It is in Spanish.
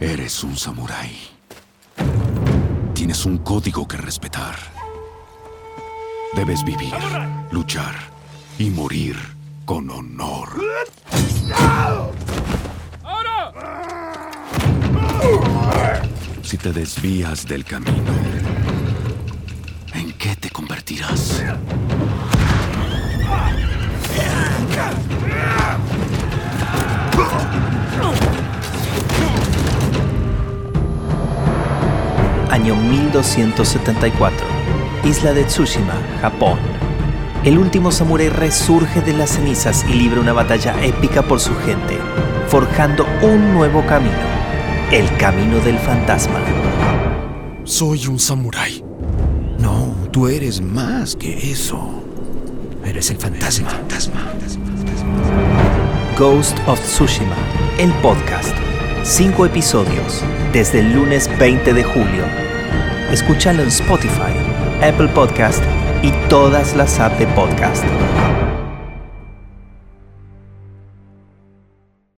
Eres un samurái. Tienes un código que respetar. Debes vivir, luchar y morir con honor. Si te desvías del camino, ¿en qué te convertirás? Año 1274. Isla de Tsushima, Japón. El último samurái resurge de las cenizas y libra una batalla épica por su gente, forjando un nuevo camino, el camino del fantasma. Soy un samurái. No, tú eres más que eso. Eres el fantasma. Ghost of Tsushima, el podcast. Cinco episodios, desde el lunes 20 de julio. Escúchalo en Spotify, Apple Podcast y todas las apps de podcast.